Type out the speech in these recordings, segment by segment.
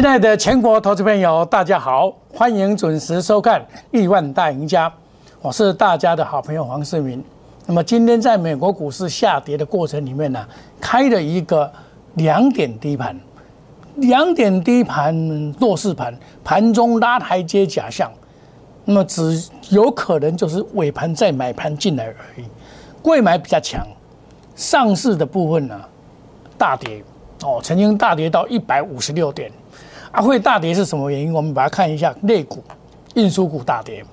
亲爱的全国投资朋友，大家好，欢迎准时收看《亿万大赢家》，我是大家的好朋友黄世明。那么今天在美国股市下跌的过程里面呢，开了一个两点低盘，两点低盘弱势盘，盘中拉台阶假象，那么只有可能就是尾盘再买盘进来而已，贵买比较强，上市的部分呢大跌。哦，曾经大跌到一百五十六点。啊，会大跌是什么原因？我们把它看一下，类股、运输股大跌，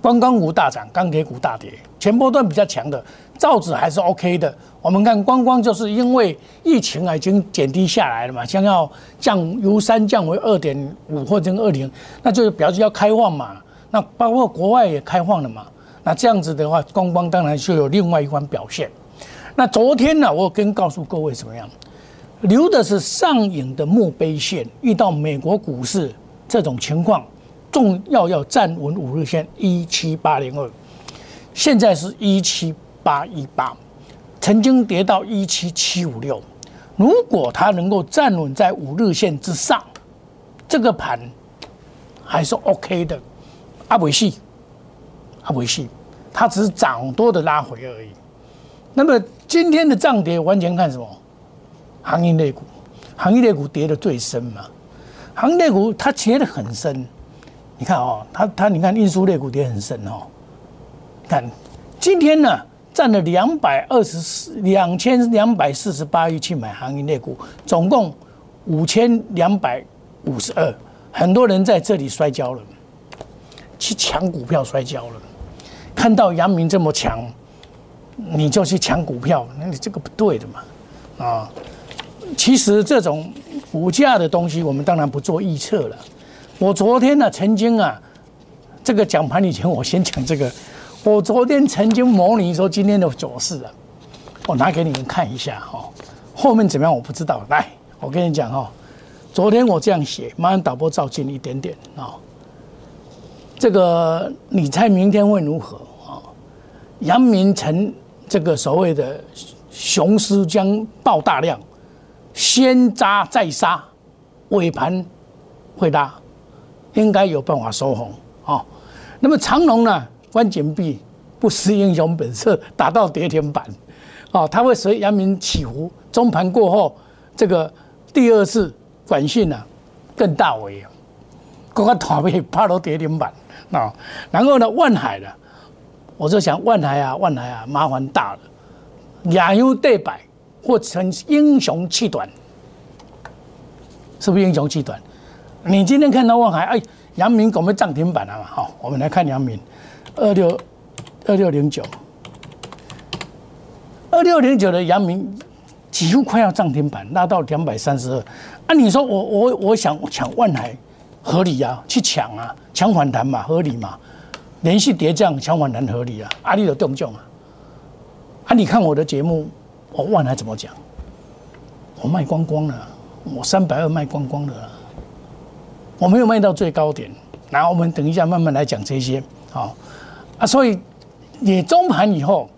观光股大涨，钢铁股大跌。前波段比较强的造纸还是 OK 的。我们看观光，就是因为疫情啊已经减低下来了嘛，将要降由三降为二点五或者二零，那就是表示要开放嘛。那包括国外也开放了嘛。那这样子的话，观光当然就有另外一番表现。那昨天呢，我跟告诉各位怎么样？留的是上影的墓碑线，遇到美国股市这种情况，重要要站稳五日线一七八零二，现在是一七八一八，曾经跌到一七七五六，如果它能够站稳在五日线之上，这个盘还是 OK 的，阿维系，阿维系，它只是涨多的拉回而已。那么今天的涨跌完全看什么？行业类股，行业类股跌的最深嘛？行业类股它跌的很深，你看哦，它它你看运输类股跌很深哦。看今天呢，占了两百二十四两千两百四十八亿去买行业类股，总共五千两百五十二，很多人在这里摔跤了，去抢股票摔跤了。看到阳明这么强，你就去抢股票，那你这个不对的嘛，啊。其实这种股价的东西，我们当然不做预测了。我昨天呢，曾经啊，这个讲盘以前，我先讲这个。我昨天曾经模拟说今天的走势啊，我拿给你们看一下哈。后面怎么样我不知道。来，我跟你讲哈，昨天我这样写，马上导播照近一点点啊。这个你猜明天会如何啊？阳明成这个所谓的雄狮将爆大量。先扎再杀，尾盘会拉，应该有办法收红啊。那么长龙呢？关紧闭，不失英雄本色，打到跌停板，哦，它会随阳明起伏。中盘过后，这个第二次短信呢更大为啊，各个团位怕到跌停板啊。然后呢，万海呢，我就想万海啊，万海啊，麻烦大了，亚优对白。或成英雄气短，是不是英雄气短？你今天看到望海，哎，阳明我们涨停板了嘛？好，我们来看阳明，二六二六零九，二六零九的阳明几乎快要涨停板，拉到两百三十二。啊，你说我我我想抢万海，合理啊？去抢啊，抢反弹嘛，合理嘛？连续跌降抢反弹合理啊？阿力的动静啊？啊，你看我的节目。我万来怎么讲？我卖光光了，我三百二卖光光了，我没有卖到最高点。然后我们等一下慢慢来讲这些，好啊。所以你中盘以后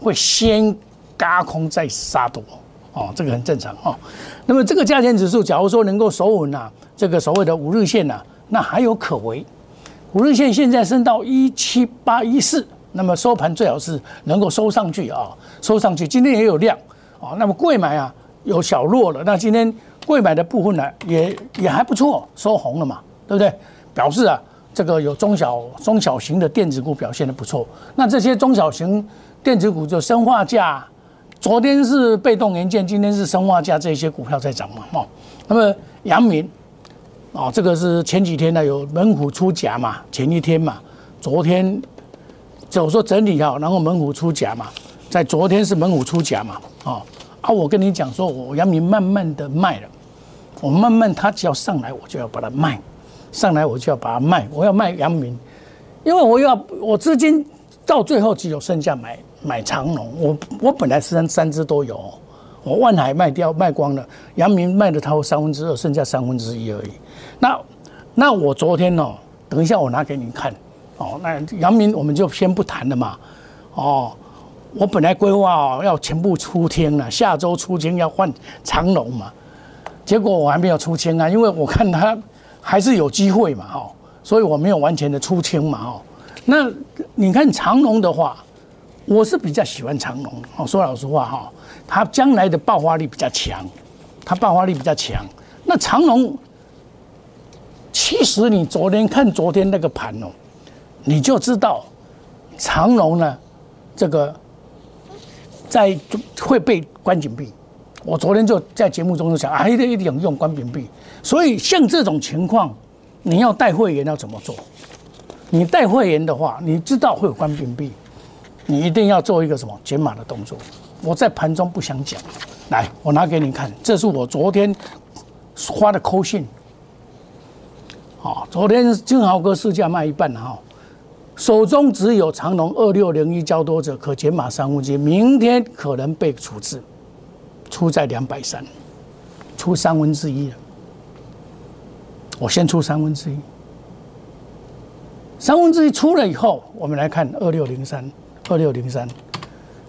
会先嘎空再杀多，哦，这个很正常哦。那么这个价钱指数，假如说能够守稳啊，这个所谓的五日线呐，那还有可为。五日线现在升到一七八一四。那么收盘最好是能够收上去啊，收上去。今天也有量啊，那么贵买啊有小弱了。那今天贵买的部分呢，也也还不错，收红了嘛，对不对？表示啊，这个有中小中小型的电子股表现的不错。那这些中小型电子股就生化价，昨天是被动元件，今天是生化价这些股票在涨嘛，哦。那么阳明啊，这个是前几天呢有猛虎出甲嘛，前一天嘛，昨天。我说整理好，然后猛虎出甲嘛，在昨天是猛虎出甲嘛，哦啊，我跟你讲说，我阳明慢慢的卖了，我慢慢它只要上来，我就要把它卖，上来我就要把它卖，我要卖阳明，因为我要我资金到最后只有剩下买买长龙，我我本来三三只都有，我万海卖掉卖光了，阳明卖了超三分之二，剩下三分之一而已。那那我昨天哦，等一下我拿给你看。哦，那阳明我们就先不谈了嘛。哦，我本来规划哦要全部出天了，下周出天要换长龙嘛。结果我还没有出清啊，因为我看它还是有机会嘛，哈，所以我没有完全的出清嘛，哦。那你看长龙的话，我是比较喜欢长龙，哦，说老实话哈，它将来的爆发力比较强，它爆发力比较强。那长龙，其实你昨天看昨天那个盘哦，你就知道长隆呢，这个在会被关紧闭。我昨天就在节目中就讲啊，一定一定用关紧闭。所以像这种情况，你要带会员要怎么做？你带会员的话，你知道会有关闭，你一定要做一个什么减码的动作。我在盘中不想讲，来，我拿给你看，这是我昨天发的扣信。好，昨天金豪哥市价卖一半哈，手中只有长隆二六零一交多者可减码三分之一，明天可能被处置，出在两百三，出三分之一了。我先出三分之一。三分之一出了以后，我们来看二六零三，二六零三，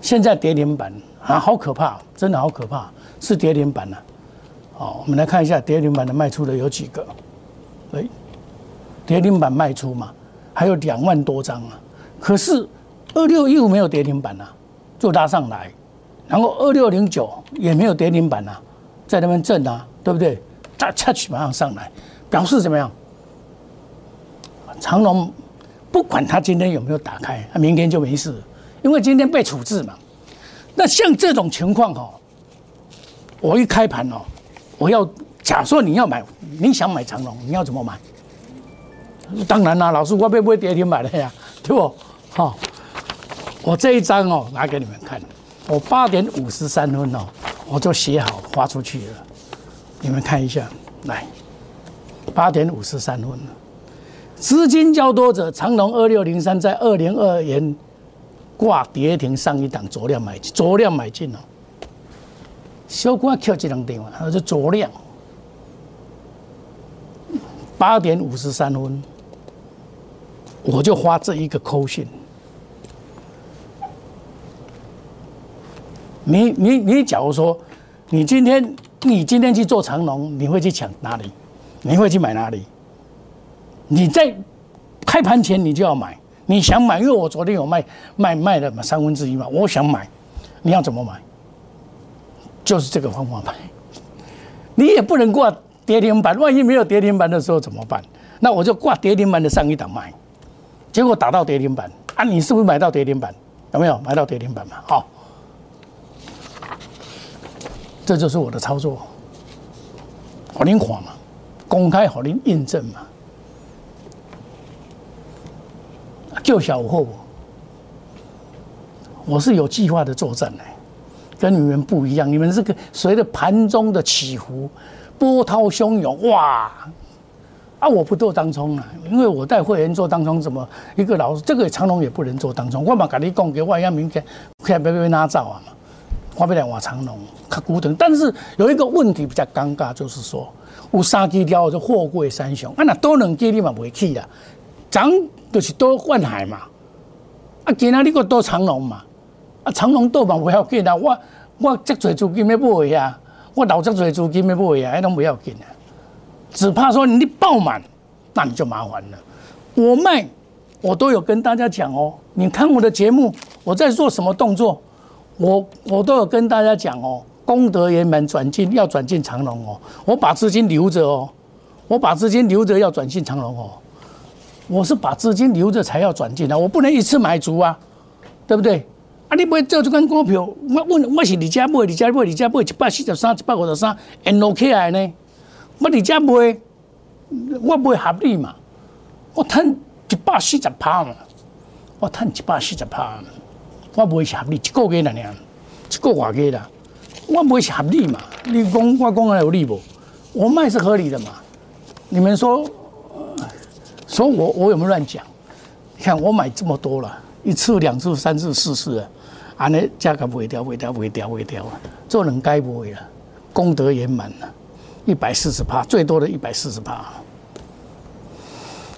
现在跌停板啊，好可怕，真的好可怕，是跌停板了。好，我们来看一下跌停板的卖出的有几个？哎，跌停板卖出嘛，还有两万多张啊。可是二六一五没有跌停板啊，就拉上来，然后二六零九也没有跌停板啊，在那边震啊，对不对？再恰起马上上来，表示怎么样？长隆。不管它今天有没有打开，它明天就没事，因为今天被处置嘛。那像这种情况哦，我一开盘哦，我要假设你要买，你想买长龙，你要怎么买？当然啦，老师我会不会跌停买的呀？对不？好，我这一张哦，拿给你们看，我八点五十三分哦，我就写好发出去了，你们看一下，来，八点五十三分。资金较多者，长隆二六零三在二零二元挂跌停上一档，左量买进，左量买进哦。小股扣这两电话，它是左量，八点五十三分，我就发这一个扣信。你你你，假如说你今天你今天去做长龙，你会去抢哪里？你会去买哪里？你在开盘前你就要买，你想买，因为我昨天有卖卖卖了嘛三分之一嘛，我想买，你要怎么买？就是这个方法买，你也不能挂跌停板，万一没有跌停板的时候怎么办？那我就挂跌停板的上一档卖，结果打到跌停板啊，你是不是买到跌停板？有没有买到跌停板嘛？好，这就是我的操作，好灵活嘛，公开好您印证嘛。就小货，我是有计划的作战的，跟你们不一样。你们这个随着盘中的起伏，波涛汹涌，哇！啊，我不做当冲了，因为我带会员做当冲，怎么一个老这个长龙也不能做当冲。我嘛跟你讲，给我要明天看别别哪造啊嘛，我不来换长龙，看古等。但是有一个问题比较尴尬，就是说有三基条就货柜三雄，啊那多两基你嘛袂去啦，涨。就是多换海嘛，啊，今仔你个多长隆嘛，啊，长隆多嘛不要紧啊，我我这侪资金要买呀，我留这侪资金要买呀，那拢不要紧啊，只怕说你爆满，那你就麻烦了。我卖，我都有跟大家讲哦，你看我的节目，我在做什么动作，我我都有跟大家讲哦，功德圆满转进要转进长隆哦，我把资金留着哦，我把资金留着要转进长隆哦。我是把资金留着才要转进来，我不能一次买足啊，对不对？啊，你买做这款股票，我我我是你家买，你家买，你家买一百四十三、一百五十三，按落起来呢？我你家买，我买合理嘛？我赚一百四十趴嘛，我赚一百四十趴，我买是合理，一个月了呢，一个外月啦，我买是合理嘛？你讲我讲的有理不？我卖是合理的嘛？你们说？所以，我我有没有乱讲？你看，我买这么多了，一次、两次、三次、四次，安尼价格不会掉，不会掉，不会掉，不会掉，做人该不会了，功德圆满了，一百四十趴，最多的一百四十趴，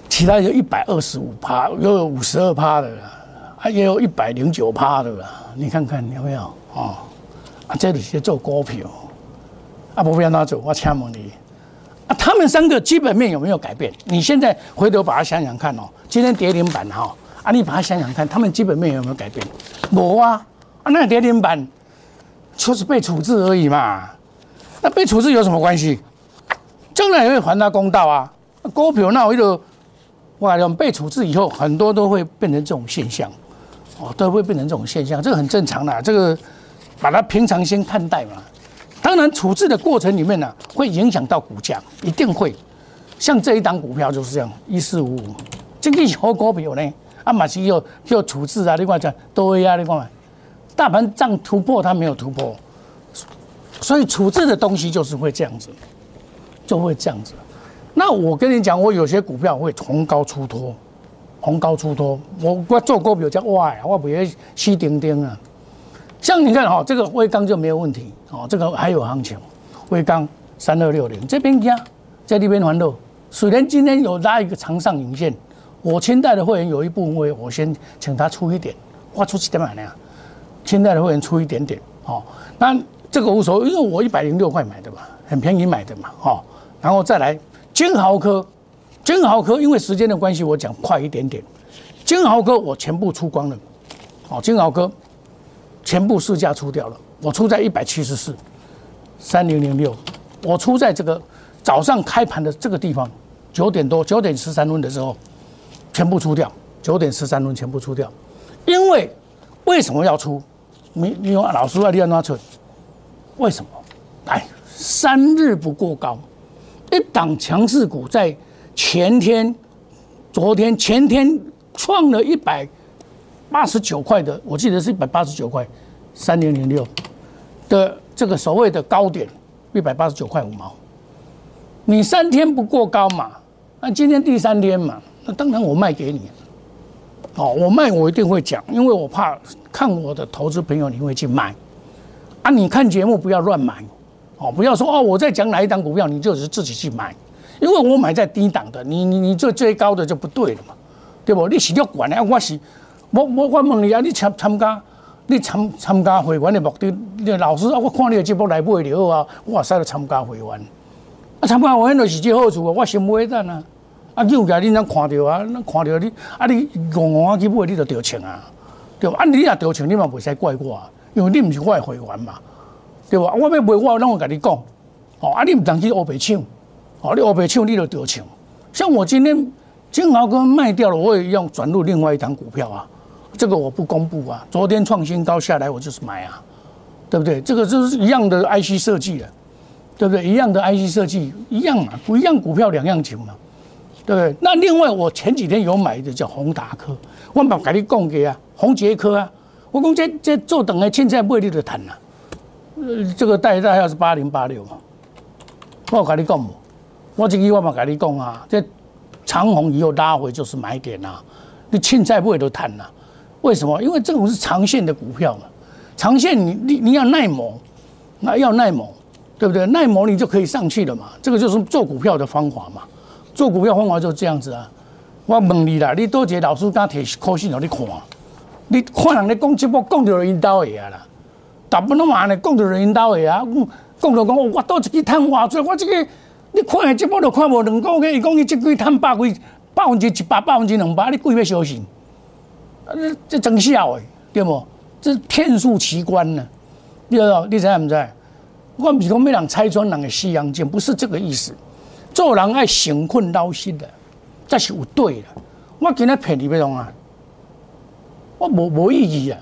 其他有一百二十五趴，有五十二趴的，还也有一百零九趴的。你看看有没有啊？啊，这里是做股票，啊，不要拿走，我请问你，啊，他们三个基本面有没有改变？你现在回头把它想想看哦，今天跌停板哈，啊，你把它想想看，他们基本面有没有改变？没啊，啊，那跌停板就是被处置而已嘛，那被处置有什么关系？将来也会还他公道啊，股票那我就。哇，我们被处置以后，很多都会变成这种现象，哦，都会变成这种现象，这个很正常的，这个把它平常心看待嘛。当然，处置的过程里面呢，会影响到股价，一定会。像这一档股票就是这样，一四五五，经济好股票呢，啊，马西又又处置啊，另外讲都会啊，你看，大盘涨突破它没有突破，所以处置的东西就是会这样子，就会这样子。那我跟你讲，我有些股票会红高出脱，红高出脱。我我做股票叫哇，我不会吸钉钉啊。像你看哈，这个微钢就没有问题哦，这个还有行情。微钢三二六零这边加在这边还漏，虽然今天有拉一个长上影线，我清代的会员有一部分会我先请他出一点，我出几点买呢？清代的会员出一点点哦。那这个无所谓，因为我一百零六块买的嘛，很便宜买的嘛，哦，然后再来。金豪科，金豪科，因为时间的关系，我讲快一点点。金豪科我全部出光了，好，金豪科全部市价出掉了，我出在一百七十四，三零零六，我出在这个早上开盘的这个地方，九点多，九点十三分的时候，全部出掉，九点十三分全部出掉，因为为什么要出？你你用老师啊，你要拿出，为什么？来，三日不过高。一档强势股在前天、昨天、前天创了一百八十九块的，我记得是一百八十九块，三零零六的这个所谓的高点，一百八十九块五毛。你三天不过高嘛？那今天第三天嘛？那当然我卖给你。哦，我卖我一定会讲，因为我怕看我的投资朋友你会去买啊！你看节目不要乱买。哦，不要说哦，我在讲哪一档股票，你就是自己去买，因为我买在低档的，你你你做最高的就不对了嘛，对不？你是要管的，我是我我我问你啊，你参参加你参参加会员的目的，你老师啊，我看你的节目来买了啊，我使要参加会员，啊参加会员就是这好处啊，我先买单啊，啊你有价你能看到啊，能看到你啊你戆戆啊去买，你就得钱啊，对吧？啊你若得钱，你嘛袂使怪我，啊，因为你唔是我的会员嘛。对吧？我要卖我，让我跟你讲，哦，啊，你唔当去乌白抢，哦，你乌白抢，你就得抢。像我今天金豪哥卖掉了，我也要转入另外一档股票啊，这个我不公布啊。昨天创新高下来，我就是买啊，对不对？这个就是一样的 IC 设计的，对不对？一样的 IC 设计，一样嘛，不一样股票两样情嘛，对不对？那另外我前几天有买的叫宏达科，我把给你讲给啊，宏杰科啊，我讲这这做等的现在卖你就谈了。呃，这个代代要是八零八六嘛，我跟你讲，我这句话嘛跟你讲啊，这长虹以后拉回就是买点呐，你现在不会都谈呐？为什么？因为这种是长线的股票嘛，长线你你你要耐磨，那要耐磨，对不对？耐磨你就可以上去了嘛，这个就是做股票的方法嘛，做股票方法就是这样子啊。我问你啦，你多节老师刚提科信让你看，你看人咧讲节目讲到引导去啊啦。大部分拢话呢，讲到人导的啊，讲到讲我倒一支赚偌济，我这个你看下节目都看无两个月，伊讲伊这个月赚百几，百分之一百，百分之两百，你鬼要相信？啊，这真笑诶，对不？这是骗术奇观呢，你知道？你知唔知？我唔是讲要人拆穿人的西洋镜，不是这个意思。做人爱省困老实的，这是有对的。我今日骗你要弄啊，我无无意义啊。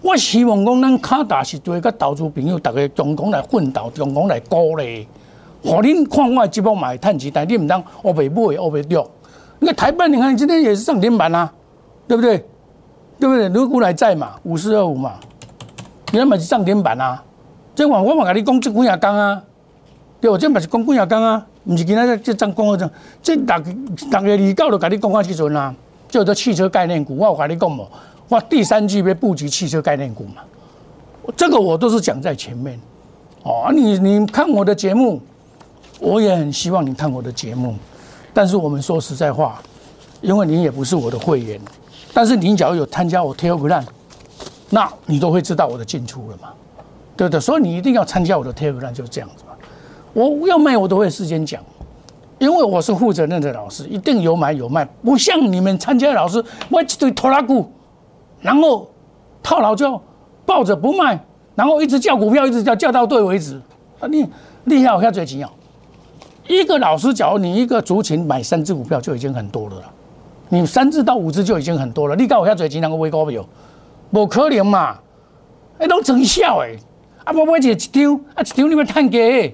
我希望讲，咱卡达是做个投资朋友，大家共同来奋斗，共同来鼓励。互恁看我节目买趁钱，但你唔当我袂买，我袂掉。那台半你看今天也是涨停板啊，对不对？对不对？如果来在嘛，五四二五嘛，你嘛是涨停板啊。这话我嘛甲你讲即几日讲啊，对不？这嘛是讲几日讲啊，唔是今仔这涨讲个这，这大大月二九都甲你讲啊，时阵啊，叫做汽车概念股，我有甲你讲无？哇，第三季别布局汽车概念股嘛，这个我都是讲在前面。哦，你你看我的节目，我也很希望你看我的节目。但是我们说实在话，因为你也不是我的会员，但是你只要有参加我 Telegram，那你都会知道我的进出了嘛，对不对？所以你一定要参加我的 Telegram，就是这样子嘛。我要卖我都会事先讲，因为我是负责任的老师，一定有买有卖，不像你们参加老师，我一堆拖拉股，然后套牢就抱着不卖，然后一直叫股票，一直叫叫到对为止。啊，你厉害，我要最紧要。一个老师，假如你一个族群买三只股票就已经很多了了，你三只到五只就已经很多了。你告我遐最钱能够买股票，无可能嘛？哎，拢真笑诶！啊，我买一一张，啊，一张你要赚几个？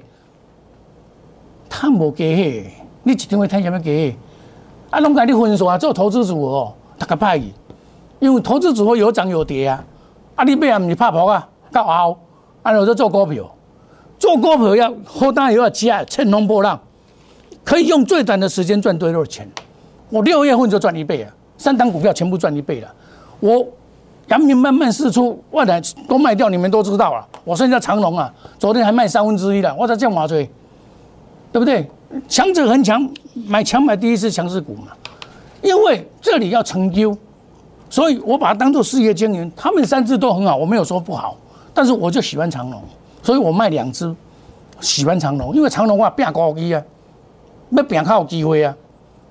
赚无几，你一张会赚什么几个？啊，拢甲你分数啊，做投资组合，大家歹去，因为投资组合有涨有跌啊。啊，你买啊，毋是拍扑啊，到后，啊，我在做股票。做股票要好大又要加，乘风破浪，可以用最短的时间赚多少钱？我六月份就赚一倍啊！三档股票全部赚一倍了。我阳明慢慢释出，外来都卖掉，你们都知道了。我剩下长龙啊，昨天还卖三分之一了，我在降马追，对不对？强者恒强，买强买第一次强势股嘛。因为这里要成就，所以我把它当做事业经营。他们三只都很好，我没有说不好，但是我就喜欢长龙。所以我卖两只，喜欢长龙，因为长龙话变高机啊，那变靠机会啊，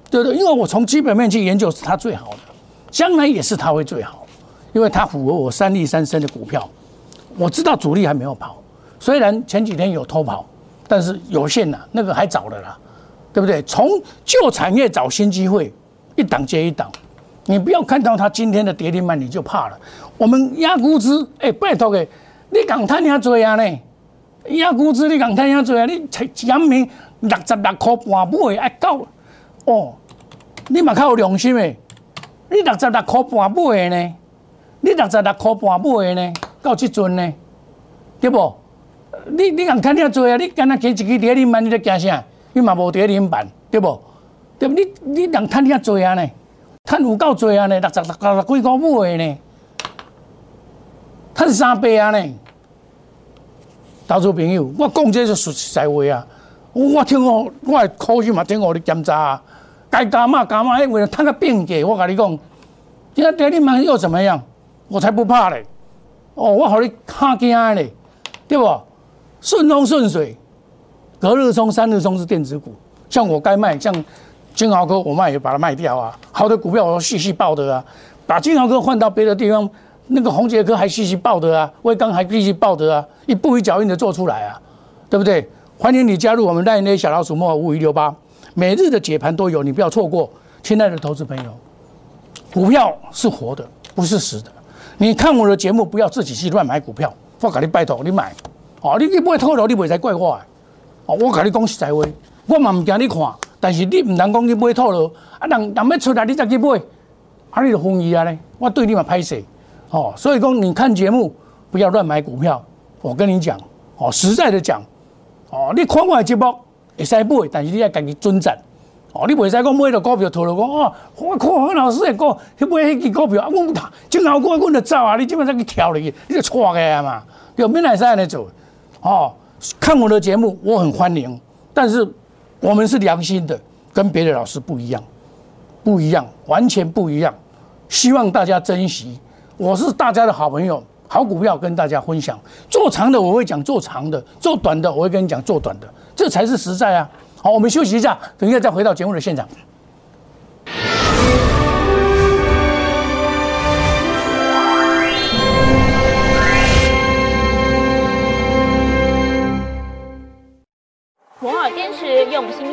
对不对？因为我从基本面去研究，是它最好的，将来也是它会最好，因为它符合我三利三升的股票。我知道主力还没有跑，虽然前几天有偷跑，但是有限呐，那个还早的啦，对不对？从旧产业找新机会，一档接一档，你不要看到它今天的跌停板你就怕了。我们压估值，哎，拜托给。你讲赚遐多啊呢？压股子你讲赚遐多啊？你阳明六十六块半买爱到哦，你嘛较有良心诶！你六十六块半买呢？你六十六块半买呢？到即阵呢？对不？你你讲赚遐多啊？你敢若加一支跌停板，你在惊啥？你嘛无跌停板，对不？对不？你你讲赚遐多啊呢？赚有够多啊呢？六十六六十几块买呢？赚三倍啊呢？投资朋友，我讲这是实在话啊！我听我我系考试嘛，听我的检查啊，该加嘛加嘛，为了赚个病价，我跟你讲，今天跌你们又怎么样？我才不怕嘞！哦，我好你卡惊嘞，对不？顺风顺水，隔日冲、三日冲是电子股，像我该卖，像金豪科我卖也把它卖掉啊。好的股票我细细报的啊，把金豪科换到别的地方。那个红杰科还细细报的啊，威刚还细细报的啊，一步一脚印的做出来啊，对不对？欢迎你加入我们赖内小老鼠莫五五一六八，每日的解盘都有，你不要错过。亲爱的投资朋友，股票是活的，不是死的。你看我的节目，不要自己去乱买股票。我给你拜托，你买哦，你你不会套牢，你不会怪我哦。我跟你讲实在话，我嘛唔惊你看，但是你唔能讲你买套牢，啊人人要出来你再去买，啊你就封伊啊咧，我对你嘛歹势。哦，所以讲你看节目不要乱买股票，我跟你讲，哦，实在的讲，哦，你看我的节目会使买，但是你要家己准赞，哦，你袂使讲买了股票套了讲，哦，我看何老师的股去买迄支股票，啊，我正好过，我就走啊，你即本上去跳入去，你就错个嘛，有免来安尼做，哦，看我的节目我很欢迎，但是我们是良心的，跟别的老师不一样，不一样，完全不一样，希望大家珍惜。我是大家的好朋友，好股票跟大家分享。做长的我会讲做长的，做短的我会跟你讲做短的，这才是实在啊！好，我们休息一下，等一下再回到节目的现场。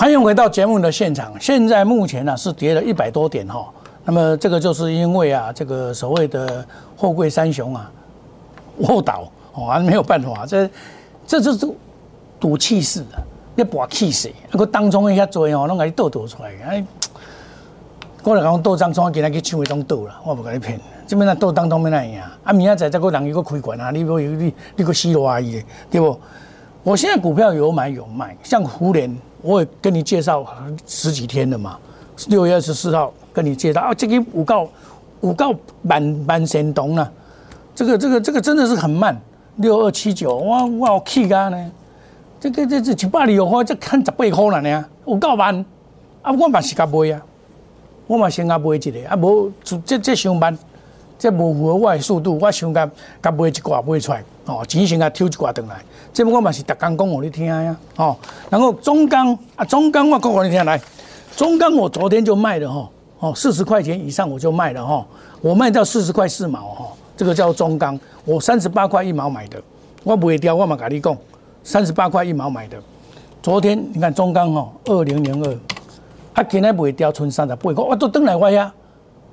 欢迎回到节目的现场。现在目前呢是跌了一百多点哈，那么这个就是因为啊，这个所谓的货柜三雄啊卧倒哦，还没有办法，这这就是赌气势的，要搏气势，那个当中一下做哦，拢给你倒倒出来，哎，我来讲倒当中今日去抢一种倒啦，我不跟你骗，这边那倒当中没那样，啊，明仔载再个人一个开关啊，你不有你你个死路阿姨对不？我现在股票有买有卖，像胡联。我也跟你介绍十几天了嘛，六月二十四号跟你介绍啊，这个五告五告满满神动了，这个这个这个真的是很慢，六二七九，我我好气啊呢，这个这这一百二有花，这看十八块了呢，五告慢，啊我嘛是甲买啊，我嘛先甲买一个，啊无这这上班，这无符合我的速度，我想甲甲买一挂买出来。哦，钱先甲抽一寡回来，这不我嘛是逐工讲互你听呀。哦，然后中钢啊，中钢我讲互你听来，中钢我昨天就卖了哈，哦，四十块钱以上我就卖了哈，我卖到四十块四毛哈，这个叫中钢，我三十八块一毛买的，我不会掉，我嘛甲你讲，三十八块一毛买的，昨天你看中钢哈，二零零二，啊，今日不会掉，剩三十八块，我都等来我呀，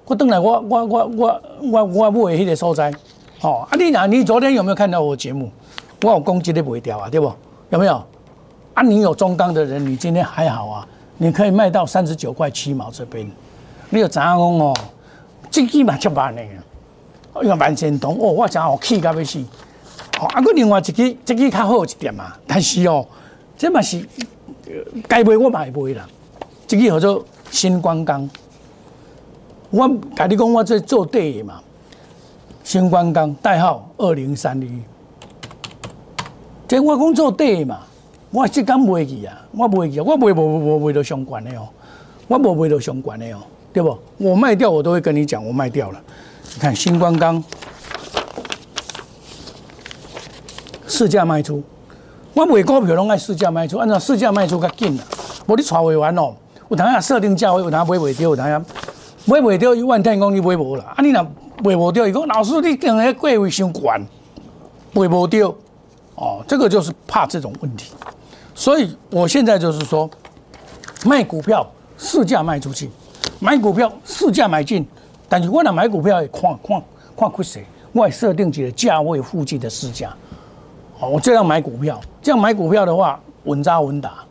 我等来我我我我我我买迄个所在。哦，啊，你啊，你昨天有没有看到我节目？我有攻击的不会掉啊，对不？有没有？啊，你有中钢的人，你今天还好啊？你可以卖到三十九块七毛这边。你有怎样讲哦？这支嘛七八年啊，因为万仙铜哦，我讲我气到要死。哦，啊，个另外一支，这支较好一点嘛。但是哦，这嘛是该卖我买不会啦。这支叫做新光钢。我跟你讲，我在做对嘛。新光钢代号二零三一，这我讲做对嘛，我即敢卖去啊，我卖去，我卖无无卖到相关的哦，我无卖到相关的哦，对不？我卖掉我都会跟你讲，我卖掉了。你看新光钢市价卖出，我卖股票拢爱市价卖出，按照市价卖出较紧啦。无你炒未完哦，有当下设定价位，有当下买袂掉，有当下买袂掉一万天讲你买无啦，啊你若。卖无掉，伊讲老师，你讲个价位伤悬，卖无掉，哦，这个就是怕这种问题，所以我现在就是说，卖股票市价卖出去，买股票市价买进，但是我若买股票也看看看亏谁，我也设定几个价位附近的市价，哦，我这样买股票，这样买股票的话稳扎稳打，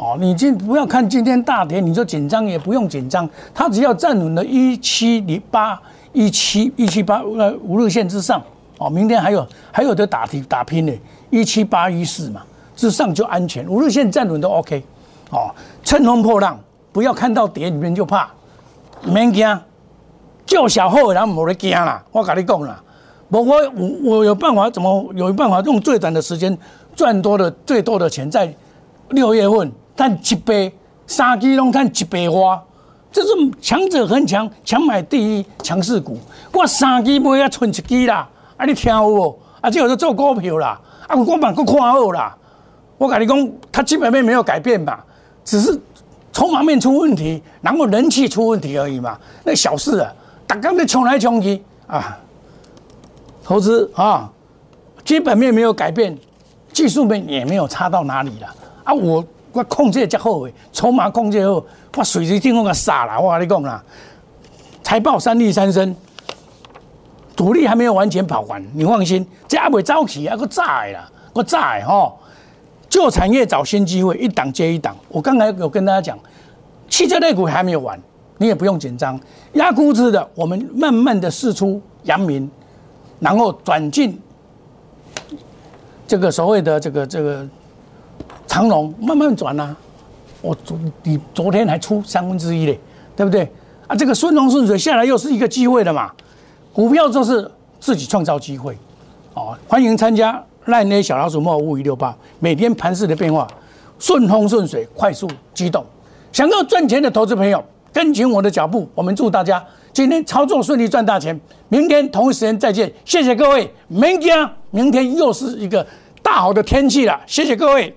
哦，你今不要看今天大跌，你说紧张也不用紧张，它只要站稳了一七零八。一七一七八呃五日线之上哦，明天还有还有的打打拼呢，一七八一四嘛之上就安全，五日线站稳都 OK 哦，乘风破浪，不要看到跌里面就怕，免惊，叫小后人冇得惊啦，我跟你讲啦，我我我有办法怎么有办法用最短的时间赚多的最多的钱，在六月份赚一倍，三基拢赚一倍花。这是强者恒强，强买第一强势股。我三支买啊，存一支啦。啊，你听有无？啊，这有在做股票啦。啊，我板够看好啦。我跟你讲，它基本面没有改变嘛，只是筹码面出问题，然后人气出问题而已嘛。那小事啊，大家在冲来冲去啊。投资啊，基本面没有改变，技术面也没有差到哪里了。啊，我我控制较好诶，筹码控制好。我随时进攻个傻啦！我跟你讲啦，财报三利三升，主力还没有完全跑完，你放心，这还未早起，还个炸啦，个炸吼！旧产业找新机会，一档接一档。我刚才有跟大家讲，汽车类股还没有完，你也不用紧张。压估值的，我们慢慢的试出阳明，然后转进这个所谓的这个这个长龙，慢慢转啊。我昨你昨天还出三分之一嘞，对不对？啊，这个顺风顺水下来又是一个机会的嘛。股票就是自己创造机会，哦，欢迎参加赖内小老鼠莫五一六八，每天盘势的变化，顺风顺水，快速机动。想要赚钱的投资朋友，跟紧我的脚步，我们祝大家今天操作顺利，赚大钱。明天同一时间再见，谢谢各位。明天明天又是一个大好的天气了，谢谢各位。